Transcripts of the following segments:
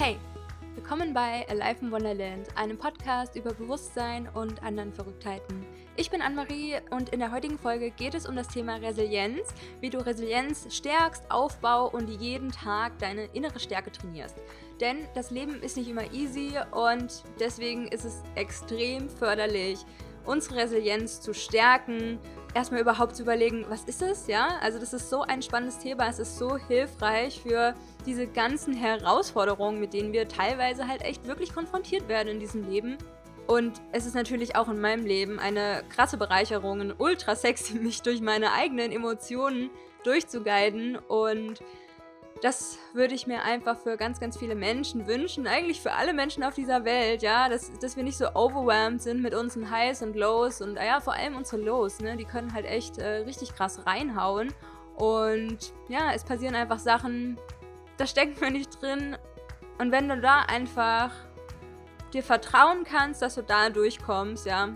Hey, willkommen bei Alive in Wonderland, einem Podcast über Bewusstsein und anderen Verrücktheiten. Ich bin Anne-Marie und in der heutigen Folge geht es um das Thema Resilienz, wie du Resilienz stärkst, aufbau und jeden Tag deine innere Stärke trainierst. Denn das Leben ist nicht immer easy und deswegen ist es extrem förderlich, unsere Resilienz zu stärken, erstmal überhaupt zu überlegen, was ist es, ja? Also das ist so ein spannendes Thema, es ist so hilfreich für diese ganzen Herausforderungen, mit denen wir teilweise halt echt wirklich konfrontiert werden in diesem Leben. Und es ist natürlich auch in meinem Leben eine krasse Bereicherung, ultra sexy, mich durch meine eigenen Emotionen durchzuguiden und das würde ich mir einfach für ganz, ganz viele Menschen wünschen. Eigentlich für alle Menschen auf dieser Welt, ja, dass, dass wir nicht so overwhelmed sind mit unseren Highs und Lows und ja, vor allem unsere Lows, ne? Die können halt echt äh, richtig krass reinhauen. Und ja, es passieren einfach Sachen, da steckt man nicht drin. Und wenn du da einfach dir vertrauen kannst, dass du da durchkommst, ja,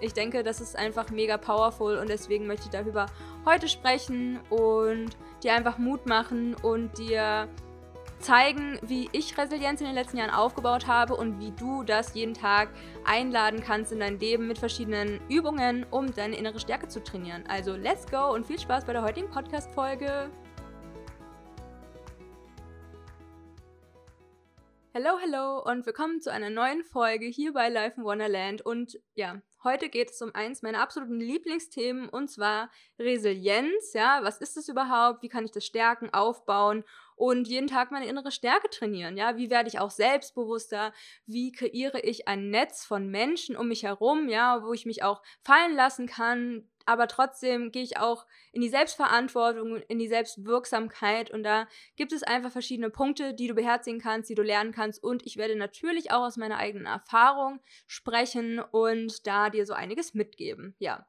ich denke, das ist einfach mega powerful und deswegen möchte ich darüber heute sprechen und dir einfach Mut machen und dir zeigen, wie ich Resilienz in den letzten Jahren aufgebaut habe und wie du das jeden Tag einladen kannst in dein Leben mit verschiedenen Übungen, um deine innere Stärke zu trainieren. Also let's go und viel Spaß bei der heutigen Podcast-Folge. Hallo, hallo und willkommen zu einer neuen Folge hier bei Life in Wonderland. Und ja, heute geht es um eins meiner absoluten Lieblingsthemen und zwar Resilienz. Ja, was ist es überhaupt? Wie kann ich das stärken, aufbauen und jeden Tag meine innere Stärke trainieren? Ja, wie werde ich auch selbstbewusster? Wie kreiere ich ein Netz von Menschen um mich herum? Ja, wo ich mich auch fallen lassen kann, aber trotzdem gehe ich auch in die Selbstverantwortung, in die Selbstwirksamkeit und da gibt es einfach verschiedene Punkte, die du beherzigen kannst, die du lernen kannst und ich werde natürlich auch aus meiner eigenen Erfahrung sprechen und da dir so einiges mitgeben. Ja.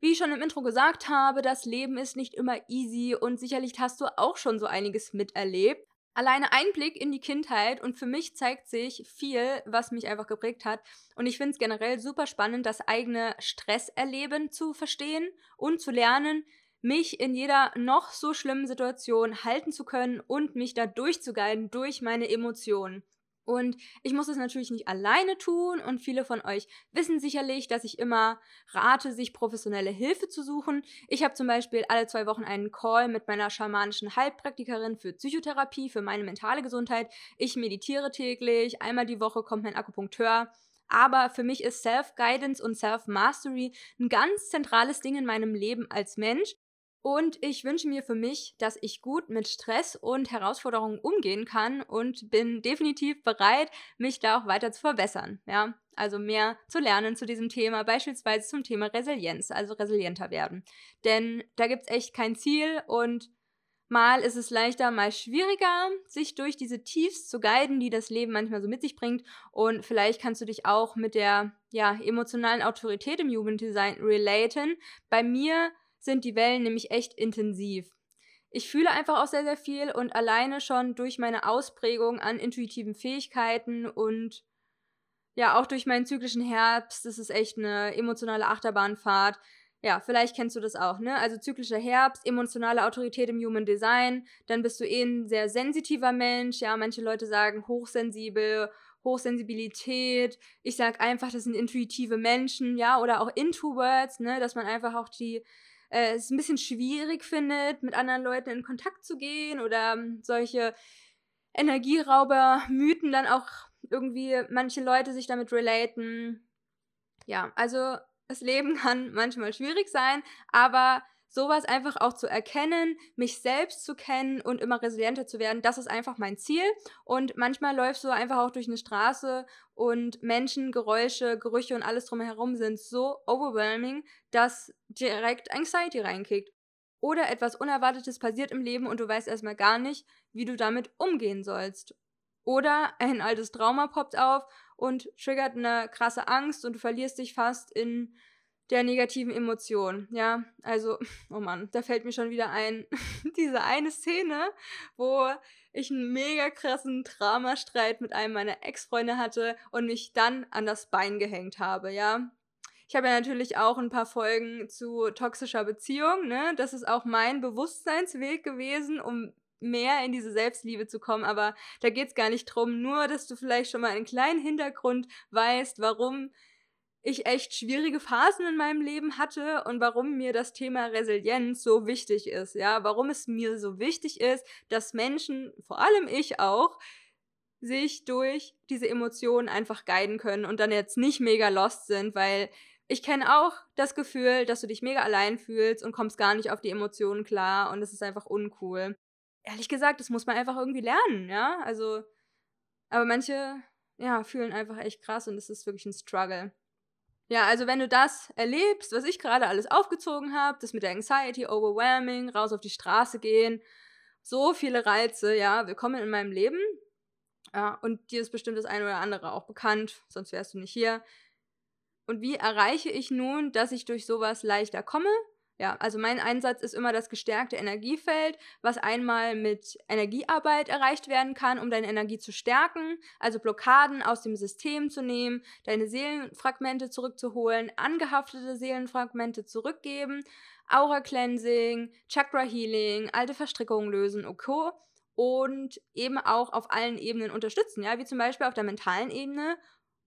Wie ich schon im Intro gesagt habe, das Leben ist nicht immer easy und sicherlich hast du auch schon so einiges miterlebt alleine Einblick in die Kindheit und für mich zeigt sich viel, was mich einfach geprägt hat. Und ich finde es generell super spannend, das eigene Stresserleben zu verstehen und zu lernen, mich in jeder noch so schlimmen Situation halten zu können und mich da durchzuguiden durch meine Emotionen. Und ich muss es natürlich nicht alleine tun und viele von euch wissen sicherlich, dass ich immer rate, sich professionelle Hilfe zu suchen. Ich habe zum Beispiel alle zwei Wochen einen Call mit meiner schamanischen Heilpraktikerin für Psychotherapie, für meine mentale Gesundheit. Ich meditiere täglich, einmal die Woche kommt mein Akupunkteur. Aber für mich ist Self-Guidance und Self-Mastery ein ganz zentrales Ding in meinem Leben als Mench. Und ich wünsche mir für mich, dass ich gut mit Stress und Herausforderungen umgehen kann und bin definitiv bereit, mich da auch weiter zu verbessern. Ja, also mehr zu lernen zu diesem Thema, beispielsweise zum Thema Resilienz, also resilienter werden. Denn da gibt es echt kein Ziel und mal ist es leichter, mal schwieriger, sich durch diese Tiefs zu guiden, die das Leben manchmal so mit sich bringt. Und vielleicht kannst du dich auch mit der ja, emotionalen Autorität im Jugenddesign relaten. Bei mir sind die Wellen nämlich echt intensiv. Ich fühle einfach auch sehr, sehr viel und alleine schon durch meine Ausprägung an intuitiven Fähigkeiten und ja, auch durch meinen zyklischen Herbst, das ist echt eine emotionale Achterbahnfahrt. Ja, vielleicht kennst du das auch, ne? Also zyklischer Herbst, emotionale Autorität im Human Design, dann bist du eh ein sehr sensitiver Mensch, ja, manche Leute sagen hochsensibel, Hochsensibilität. Ich sag einfach, das sind intuitive Menschen, ja, oder auch Introverts, ne, dass man einfach auch die äh, es ein bisschen schwierig findet, mit anderen Leuten in Kontakt zu gehen oder ähm, solche Energierauber-Mythen dann auch irgendwie manche Leute sich damit relaten. Ja, also das Leben kann manchmal schwierig sein, aber sowas einfach auch zu erkennen, mich selbst zu kennen und immer resilienter zu werden, das ist einfach mein Ziel. Und manchmal läufst du einfach auch durch eine Straße und Menschen, Geräusche, Gerüche und alles drumherum sind so overwhelming, dass direkt Anxiety reinkickt. Oder etwas Unerwartetes passiert im Leben und du weißt erstmal gar nicht, wie du damit umgehen sollst. Oder ein altes Trauma poppt auf und triggert eine krasse Angst und du verlierst dich fast in der negativen Emotionen. Ja, also, oh Mann, da fällt mir schon wieder ein, diese eine Szene, wo ich einen mega krassen Dramastreit mit einem meiner Ex-Freunde hatte und mich dann an das Bein gehängt habe, ja. Ich habe ja natürlich auch ein paar Folgen zu toxischer Beziehung, ne? Das ist auch mein Bewusstseinsweg gewesen, um mehr in diese Selbstliebe zu kommen, aber da geht es gar nicht drum, nur dass du vielleicht schon mal einen kleinen Hintergrund weißt, warum ich echt schwierige Phasen in meinem Leben hatte und warum mir das Thema Resilienz so wichtig ist, ja, warum es mir so wichtig ist, dass Menschen, vor allem ich auch, sich durch diese Emotionen einfach guiden können und dann jetzt nicht mega lost sind, weil ich kenne auch das Gefühl, dass du dich mega allein fühlst und kommst gar nicht auf die Emotionen klar und es ist einfach uncool. Ehrlich gesagt, das muss man einfach irgendwie lernen, ja? Also, aber manche, ja, fühlen einfach echt krass und es ist wirklich ein Struggle. Ja, also wenn du das erlebst, was ich gerade alles aufgezogen habe, das mit der Anxiety, Overwhelming, raus auf die Straße gehen, so viele Reize, ja, willkommen in meinem Leben. Ja, und dir ist bestimmt das eine oder andere auch bekannt, sonst wärst du nicht hier. Und wie erreiche ich nun, dass ich durch sowas leichter komme? Ja, also mein Einsatz ist immer das gestärkte Energiefeld, was einmal mit Energiearbeit erreicht werden kann, um deine Energie zu stärken, also Blockaden aus dem System zu nehmen, deine Seelenfragmente zurückzuholen, angehaftete Seelenfragmente zurückgeben, Aura Cleansing, Chakra Healing, alte Verstrickungen lösen, okay, und eben auch auf allen Ebenen unterstützen, ja, wie zum Beispiel auf der mentalen Ebene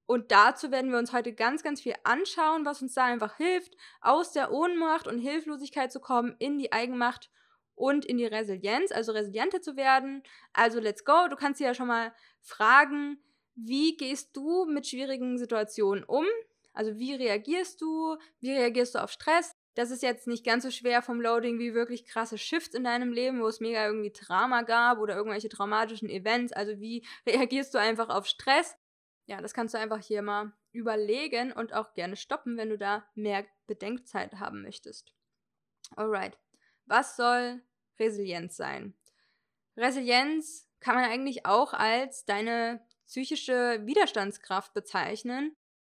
und dazu werden wir uns heute ganz, ganz viel anschauen, was uns da einfach hilft, aus der Ohnmacht und Hilflosigkeit zu kommen, in die Eigenmacht und in die Resilienz, also resilienter zu werden. Also let's go. Du kannst dir ja schon mal fragen, wie gehst du mit schwierigen Situationen um? Also wie reagierst du? Wie reagierst du auf Stress? Das ist jetzt nicht ganz so schwer vom Loading wie wirklich krasse Shifts in deinem Leben, wo es mega irgendwie Drama gab oder irgendwelche traumatischen Events. Also wie reagierst du einfach auf Stress? Ja, das kannst du einfach hier mal überlegen und auch gerne stoppen, wenn du da mehr Bedenkzeit haben möchtest. Alright. Was soll Resilienz sein? Resilienz kann man eigentlich auch als deine psychische Widerstandskraft bezeichnen.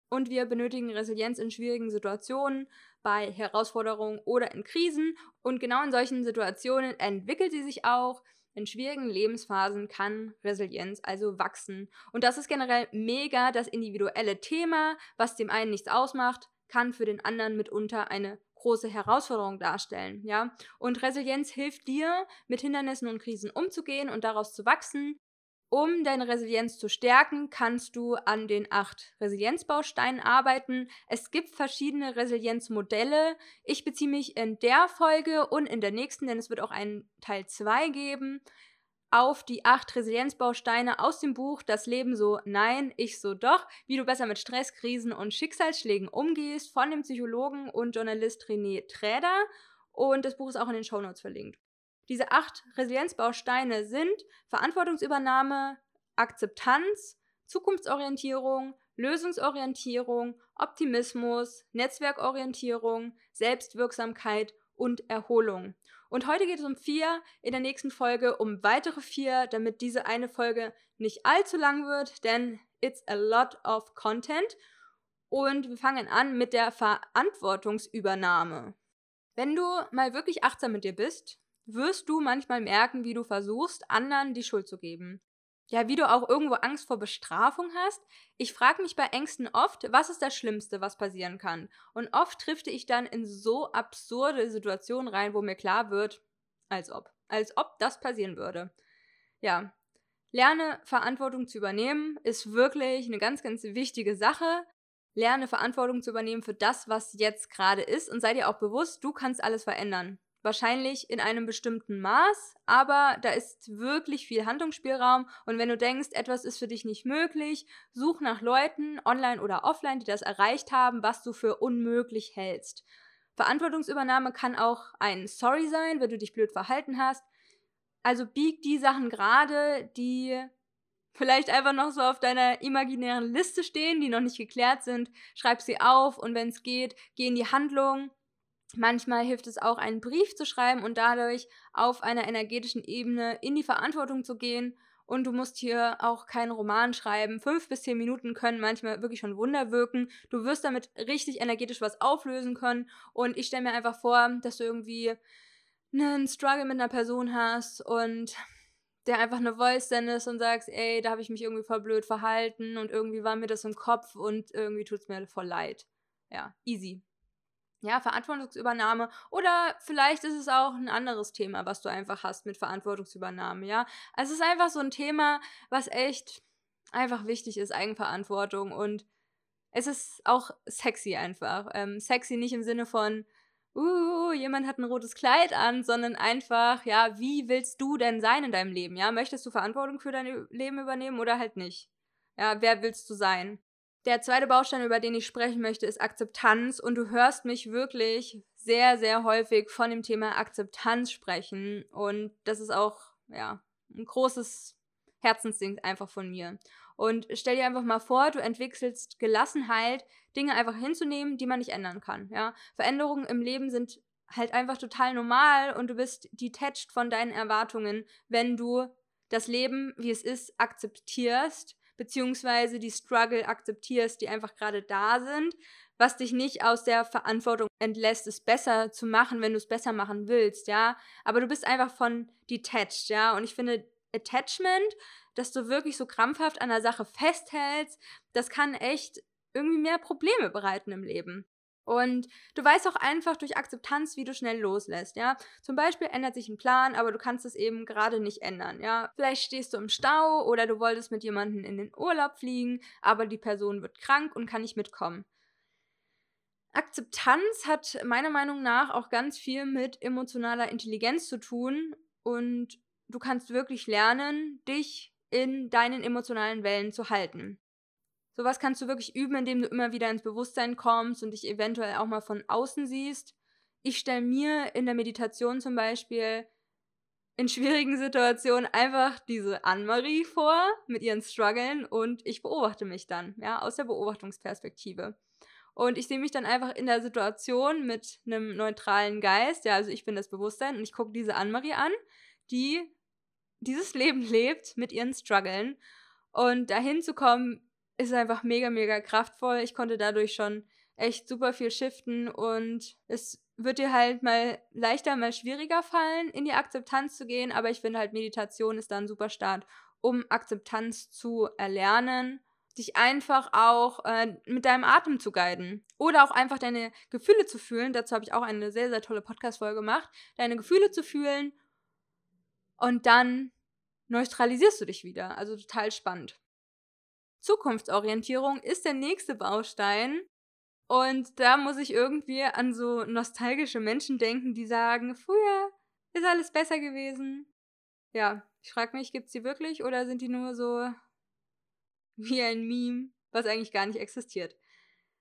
Und wir benötigen Resilienz in schwierigen Situationen, bei Herausforderungen oder in Krisen. Und genau in solchen Situationen entwickelt sie sich auch in schwierigen Lebensphasen kann Resilienz also wachsen. Und das ist generell mega das individuelle Thema. Was dem einen nichts ausmacht, kann für den anderen mitunter eine große Herausforderung darstellen, ja? Und Resilienz hilft dir, mit Hindernissen und Krisen umzugehen und daraus zu wachsen. Um deine Resilienz zu stärken, kannst du an den acht Resilienzbausteinen arbeiten. Es gibt verschiedene Resilienzmodelle. Ich beziehe mich in der Folge und in der nächsten, denn es wird auch einen Teil 2 geben, auf die acht Resilienzbausteine aus dem Buch Das Leben so Nein, ich so doch, wie du besser mit Stress, Krisen und Schicksalsschlägen umgehst, von dem Psychologen und Journalist René Träder. Und das Buch ist auch in den Shownotes verlinkt. Diese acht Resilienzbausteine sind Verantwortungsübernahme, Akzeptanz, Zukunftsorientierung, Lösungsorientierung, Optimismus, Netzwerkorientierung, Selbstwirksamkeit und Erholung. Und heute geht es um vier, in der nächsten Folge um weitere vier, damit diese eine Folge nicht allzu lang wird, denn it's a lot of content. Und wir fangen an mit der Verantwortungsübernahme. Wenn du mal wirklich achtsam mit dir bist, wirst du manchmal merken, wie du versuchst, anderen die Schuld zu geben. Ja, wie du auch irgendwo Angst vor Bestrafung hast. Ich frage mich bei Ängsten oft, was ist das Schlimmste, was passieren kann? Und oft triffte ich dann in so absurde Situationen rein, wo mir klar wird, als ob, als ob das passieren würde. Ja, lerne Verantwortung zu übernehmen, ist wirklich eine ganz, ganz wichtige Sache. Lerne Verantwortung zu übernehmen für das, was jetzt gerade ist und sei dir auch bewusst, du kannst alles verändern. Wahrscheinlich in einem bestimmten Maß, aber da ist wirklich viel Handlungsspielraum. Und wenn du denkst, etwas ist für dich nicht möglich, such nach Leuten, online oder offline, die das erreicht haben, was du für unmöglich hältst. Verantwortungsübernahme kann auch ein Sorry sein, wenn du dich blöd verhalten hast. Also bieg die Sachen gerade, die vielleicht einfach noch so auf deiner imaginären Liste stehen, die noch nicht geklärt sind. Schreib sie auf und wenn es geht, geh in die Handlung Manchmal hilft es auch, einen Brief zu schreiben und dadurch auf einer energetischen Ebene in die Verantwortung zu gehen. Und du musst hier auch keinen Roman schreiben. Fünf bis zehn Minuten können manchmal wirklich schon Wunder wirken. Du wirst damit richtig energetisch was auflösen können. Und ich stelle mir einfach vor, dass du irgendwie einen Struggle mit einer Person hast und der einfach eine Voice sendest und sagst, ey, da habe ich mich irgendwie voll blöd verhalten und irgendwie war mir das im Kopf und irgendwie tut es mir voll leid. Ja, easy. Ja, Verantwortungsübernahme oder vielleicht ist es auch ein anderes Thema, was du einfach hast mit Verantwortungsübernahme, ja. Also es ist einfach so ein Thema, was echt einfach wichtig ist, Eigenverantwortung und es ist auch sexy einfach. Ähm, sexy nicht im Sinne von, uh, jemand hat ein rotes Kleid an, sondern einfach, ja, wie willst du denn sein in deinem Leben? Ja, möchtest du Verantwortung für dein Leben übernehmen oder halt nicht? Ja, wer willst du sein? Der zweite Baustein, über den ich sprechen möchte, ist Akzeptanz. Und du hörst mich wirklich sehr, sehr häufig von dem Thema Akzeptanz sprechen. Und das ist auch, ja, ein großes Herzensding einfach von mir. Und stell dir einfach mal vor, du entwickelst Gelassenheit, Dinge einfach hinzunehmen, die man nicht ändern kann. Ja? Veränderungen im Leben sind halt einfach total normal und du bist detached von deinen Erwartungen, wenn du das Leben, wie es ist, akzeptierst beziehungsweise die Struggle akzeptierst, die einfach gerade da sind, was dich nicht aus der Verantwortung entlässt, es besser zu machen, wenn du es besser machen willst, ja. Aber du bist einfach von detached, ja. Und ich finde, Attachment, dass du wirklich so krampfhaft an der Sache festhältst, das kann echt irgendwie mehr Probleme bereiten im Leben. Und du weißt auch einfach durch Akzeptanz, wie du schnell loslässt, ja. Zum Beispiel ändert sich ein Plan, aber du kannst es eben gerade nicht ändern, ja. Vielleicht stehst du im Stau oder du wolltest mit jemandem in den Urlaub fliegen, aber die Person wird krank und kann nicht mitkommen. Akzeptanz hat meiner Meinung nach auch ganz viel mit emotionaler Intelligenz zu tun und du kannst wirklich lernen, dich in deinen emotionalen Wellen zu halten. Sowas kannst du wirklich üben, indem du immer wieder ins Bewusstsein kommst und dich eventuell auch mal von außen siehst. Ich stelle mir in der Meditation zum Beispiel in schwierigen Situationen einfach diese Anne-Marie vor mit ihren Struggeln und ich beobachte mich dann, ja, aus der Beobachtungsperspektive. Und ich sehe mich dann einfach in der Situation mit einem neutralen Geist, ja, also ich bin das Bewusstsein und ich gucke diese Anne-Marie an, die dieses Leben lebt mit ihren Struggeln. Und dahin zu kommen, ist einfach mega, mega kraftvoll. Ich konnte dadurch schon echt super viel shiften und es wird dir halt mal leichter, mal schwieriger fallen, in die Akzeptanz zu gehen, aber ich finde halt Meditation ist da ein super Start, um Akzeptanz zu erlernen, dich einfach auch äh, mit deinem Atem zu guiden oder auch einfach deine Gefühle zu fühlen. Dazu habe ich auch eine sehr, sehr tolle Podcast-Folge gemacht. Deine Gefühle zu fühlen und dann neutralisierst du dich wieder. Also total spannend. Zukunftsorientierung ist der nächste Baustein. Und da muss ich irgendwie an so nostalgische Menschen denken, die sagen, früher ist alles besser gewesen. Ja, ich frage mich, gibt's die wirklich oder sind die nur so wie ein Meme, was eigentlich gar nicht existiert?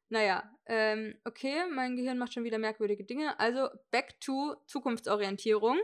Naja, ähm, okay, mein Gehirn macht schon wieder merkwürdige Dinge. Also back to Zukunftsorientierung.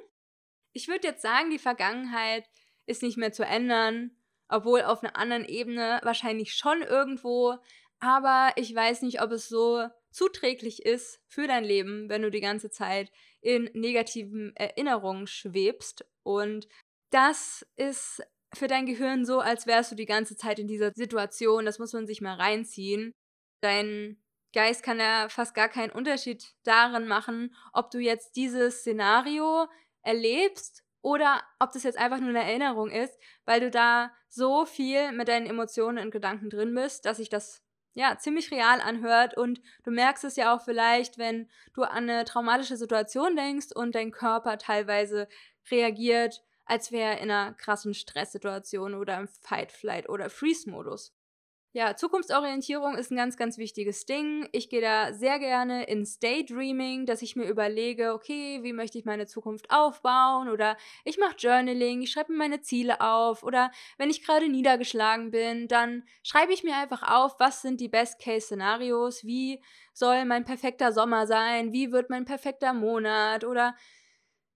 Ich würde jetzt sagen, die Vergangenheit ist nicht mehr zu ändern obwohl auf einer anderen Ebene wahrscheinlich schon irgendwo, aber ich weiß nicht, ob es so zuträglich ist für dein Leben, wenn du die ganze Zeit in negativen Erinnerungen schwebst. Und das ist für dein Gehirn so, als wärst du die ganze Zeit in dieser Situation. Das muss man sich mal reinziehen. Dein Geist kann ja fast gar keinen Unterschied darin machen, ob du jetzt dieses Szenario erlebst oder ob das jetzt einfach nur eine Erinnerung ist, weil du da so viel mit deinen Emotionen und Gedanken drin bist, dass sich das ja ziemlich real anhört und du merkst es ja auch vielleicht, wenn du an eine traumatische Situation denkst und dein Körper teilweise reagiert, als wäre er in einer krassen Stresssituation oder im Fight, Flight oder Freeze-Modus. Ja, Zukunftsorientierung ist ein ganz, ganz wichtiges Ding. Ich gehe da sehr gerne ins Daydreaming, dass ich mir überlege, okay, wie möchte ich meine Zukunft aufbauen? Oder ich mache Journaling, ich schreibe mir meine Ziele auf. Oder wenn ich gerade niedergeschlagen bin, dann schreibe ich mir einfach auf, was sind die Best-Case-Szenarios? Wie soll mein perfekter Sommer sein? Wie wird mein perfekter Monat? Oder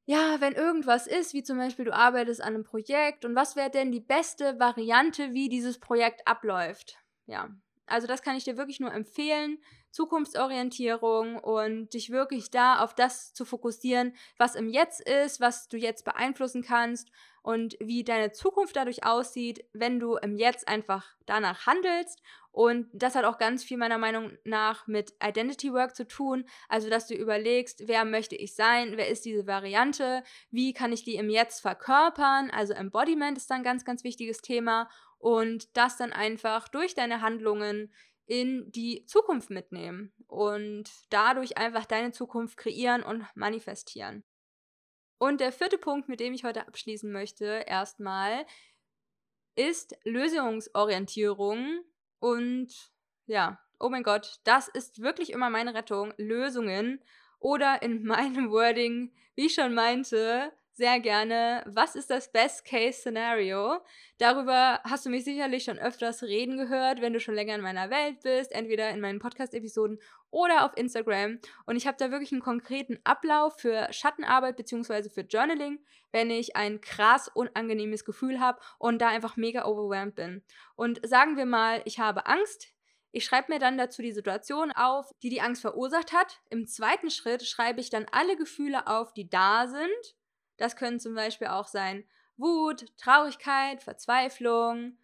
ja, wenn irgendwas ist, wie zum Beispiel du arbeitest an einem Projekt und was wäre denn die beste Variante, wie dieses Projekt abläuft? Ja, also das kann ich dir wirklich nur empfehlen. Zukunftsorientierung und dich wirklich da auf das zu fokussieren, was im Jetzt ist, was du jetzt beeinflussen kannst und wie deine Zukunft dadurch aussieht, wenn du im Jetzt einfach danach handelst. Und das hat auch ganz viel meiner Meinung nach mit Identity Work zu tun. Also, dass du überlegst, wer möchte ich sein, wer ist diese Variante, wie kann ich die im Jetzt verkörpern. Also Embodiment ist dann ein ganz, ganz wichtiges Thema und das dann einfach durch deine Handlungen in die Zukunft mitnehmen und dadurch einfach deine Zukunft kreieren und manifestieren. Und der vierte Punkt, mit dem ich heute abschließen möchte, erstmal, ist Lösungsorientierung. Und ja, oh mein Gott, das ist wirklich immer meine Rettung. Lösungen. Oder in meinem Wording, wie ich schon meinte, sehr gerne, was ist das Best-Case-Szenario? Darüber hast du mich sicherlich schon öfters reden gehört, wenn du schon länger in meiner Welt bist, entweder in meinen Podcast-Episoden oder auf Instagram. Und ich habe da wirklich einen konkreten Ablauf für Schattenarbeit bzw. für Journaling, wenn ich ein krass unangenehmes Gefühl habe und da einfach mega overwhelmed bin. Und sagen wir mal, ich habe Angst, ich schreibe mir dann dazu die Situation auf, die die Angst verursacht hat. Im zweiten Schritt schreibe ich dann alle Gefühle auf, die da sind das können zum Beispiel auch sein Wut, Traurigkeit, Verzweiflung,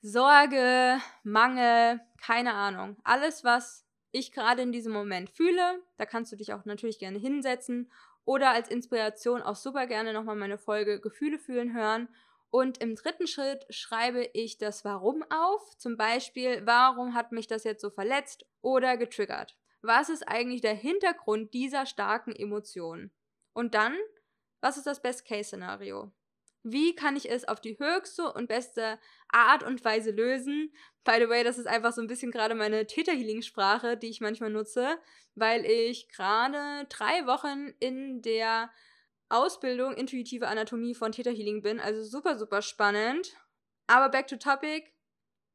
Sorge, Mangel, keine Ahnung. Alles, was ich gerade in diesem Moment fühle, da kannst du dich auch natürlich gerne hinsetzen oder als Inspiration auch super gerne nochmal meine Folge Gefühle fühlen hören. Und im dritten Schritt schreibe ich das Warum auf. Zum Beispiel, warum hat mich das jetzt so verletzt oder getriggert? Was ist eigentlich der Hintergrund dieser starken Emotionen? Und dann was ist das Best-Case-Szenario? Wie kann ich es auf die höchste und beste Art und Weise lösen? By the way, das ist einfach so ein bisschen gerade meine Theta-Healing-Sprache, die ich manchmal nutze, weil ich gerade drei Wochen in der Ausbildung intuitive Anatomie von Theta Healing bin. Also super, super spannend. Aber back to topic.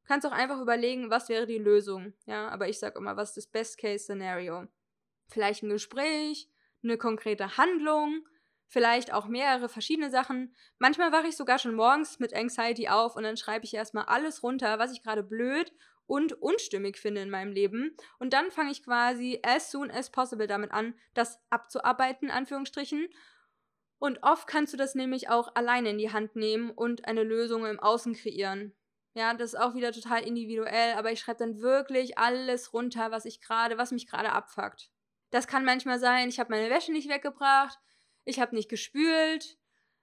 Du kannst auch einfach überlegen, was wäre die Lösung. Ja, aber ich sag immer, was ist das Best-Case-Szenario? Vielleicht ein Gespräch, eine konkrete Handlung, vielleicht auch mehrere verschiedene Sachen. Manchmal wache ich sogar schon morgens mit Anxiety auf und dann schreibe ich erstmal alles runter, was ich gerade blöd und unstimmig finde in meinem Leben. Und dann fange ich quasi as soon as possible damit an, das abzuarbeiten, Anführungsstrichen. Und oft kannst du das nämlich auch alleine in die Hand nehmen und eine Lösung im Außen kreieren. Ja, das ist auch wieder total individuell, aber ich schreibe dann wirklich alles runter, was ich gerade, was mich gerade abfuckt. Das kann manchmal sein, ich habe meine Wäsche nicht weggebracht, ich habe nicht gespült,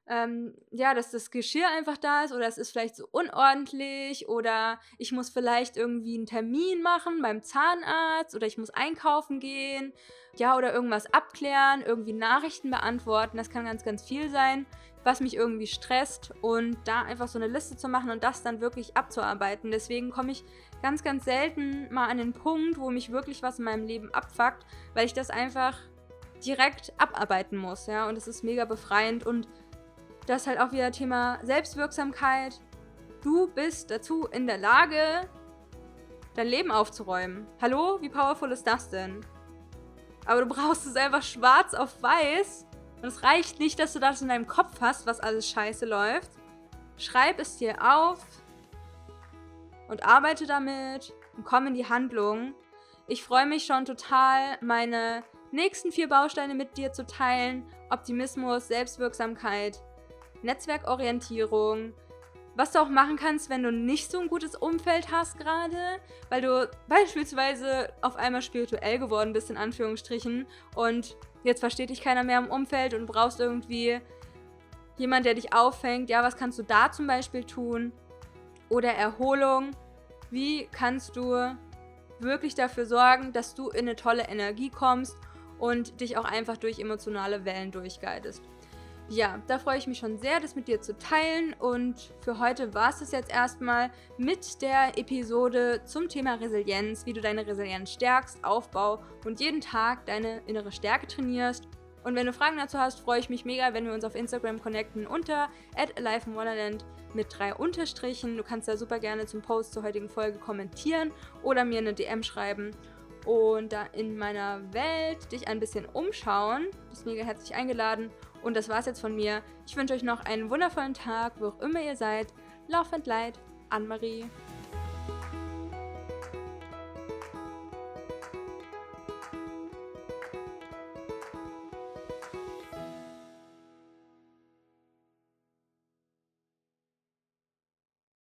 ähm, ja, dass das Geschirr einfach da ist oder es ist vielleicht so unordentlich oder ich muss vielleicht irgendwie einen Termin machen beim Zahnarzt oder ich muss einkaufen gehen, ja, oder irgendwas abklären, irgendwie Nachrichten beantworten, das kann ganz, ganz viel sein, was mich irgendwie stresst. Und da einfach so eine Liste zu machen und das dann wirklich abzuarbeiten. Deswegen komme ich ganz, ganz selten mal an den Punkt, wo mich wirklich was in meinem Leben abfuckt, weil ich das einfach direkt abarbeiten muss, ja, und es ist mega befreiend und das ist halt auch wieder Thema Selbstwirksamkeit. Du bist dazu in der Lage, dein Leben aufzuräumen. Hallo, wie powerful ist das denn? Aber du brauchst es einfach schwarz auf weiß. Und es reicht nicht, dass du das in deinem Kopf hast, was alles scheiße läuft. Schreib es dir auf und arbeite damit und komm in die Handlung. Ich freue mich schon total, meine nächsten vier Bausteine mit dir zu teilen. Optimismus, Selbstwirksamkeit, Netzwerkorientierung. Was du auch machen kannst, wenn du nicht so ein gutes Umfeld hast gerade, weil du beispielsweise auf einmal spirituell geworden bist, in Anführungsstrichen, und jetzt versteht dich keiner mehr im Umfeld und brauchst irgendwie jemand, der dich auffängt. Ja, was kannst du da zum Beispiel tun? Oder Erholung. Wie kannst du wirklich dafür sorgen, dass du in eine tolle Energie kommst und dich auch einfach durch emotionale Wellen durchguidest. Ja, da freue ich mich schon sehr, das mit dir zu teilen. Und für heute war es das jetzt erstmal mit der Episode zum Thema Resilienz, wie du deine Resilienz stärkst, Aufbau und jeden Tag deine innere Stärke trainierst. Und wenn du Fragen dazu hast, freue ich mich mega, wenn wir uns auf Instagram connecten unter @aliveinwonderland mit drei Unterstrichen. Du kannst da super gerne zum Post zur heutigen Folge kommentieren oder mir eine DM schreiben und da in meiner Welt dich ein bisschen umschauen. Du bist mega herzlich eingeladen. Und das war's jetzt von mir. Ich wünsche euch noch einen wundervollen Tag, wo auch immer ihr seid. Lauf and Light, Anne-Marie.